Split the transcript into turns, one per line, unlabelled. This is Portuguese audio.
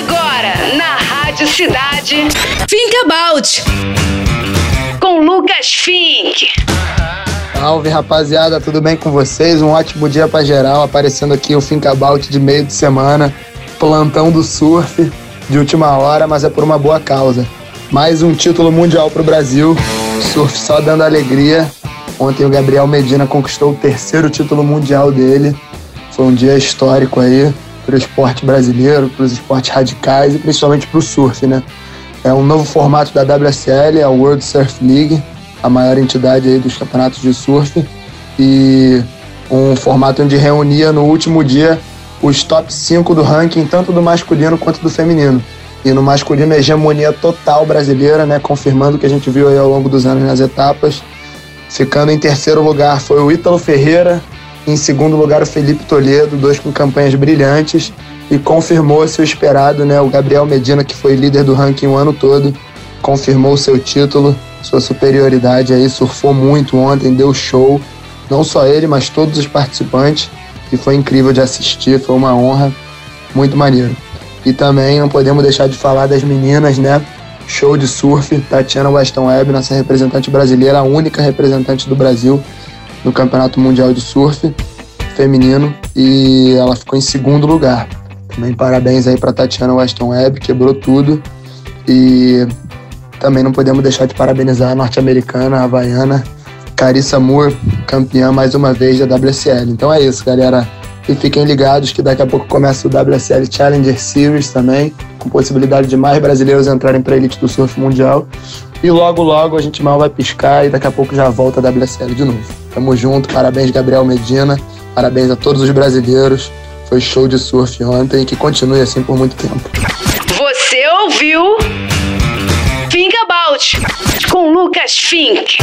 Agora, na Rádio Cidade, Think About. Com Lucas Fink.
Salve rapaziada, tudo bem com vocês? Um ótimo dia pra geral, aparecendo aqui o Think About de meio de semana, plantão do surf de última hora, mas é por uma boa causa. Mais um título mundial pro Brasil, surf só dando alegria. Ontem o Gabriel Medina conquistou o terceiro título mundial dele. Foi um dia histórico aí para o esporte brasileiro, para os esportes radicais e principalmente para o surf, né? É um novo formato da WSL, a World Surf League, a maior entidade aí dos campeonatos de surf e um formato onde reunia no último dia os top 5 do ranking, tanto do masculino quanto do feminino. E no masculino, a hegemonia total brasileira, né? Confirmando o que a gente viu aí ao longo dos anos nas etapas. Ficando em terceiro lugar foi o Ítalo Ferreira, em segundo lugar o Felipe Toledo, dois com campanhas brilhantes e confirmou seu esperado, né? O Gabriel Medina, que foi líder do ranking o ano todo, confirmou seu título, sua superioridade aí, surfou muito ontem, deu show. Não só ele, mas todos os participantes, e foi incrível de assistir, foi uma honra, muito maneiro. E também não podemos deixar de falar das meninas, né? show de surf, Tatiana Weston Webb, nossa representante brasileira, a única representante do Brasil no Campeonato Mundial de Surf feminino e ela ficou em segundo lugar. Também parabéns aí para Tatiana Weston Webb, quebrou tudo. E também não podemos deixar de parabenizar a norte-americana, a havaiana, Carissa Moore, campeã mais uma vez da WSL. Então é isso, galera. E fiquem ligados que daqui a pouco começa o WSL Challenger Series também, com possibilidade de mais brasileiros entrarem para a elite do surf mundial. E logo, logo a gente mal vai piscar e daqui a pouco já volta a WSL de novo. Tamo junto, parabéns Gabriel Medina, parabéns a todos os brasileiros. Foi show de surf ontem e que continue assim por muito tempo.
Você ouviu? Think About com Lucas Fink.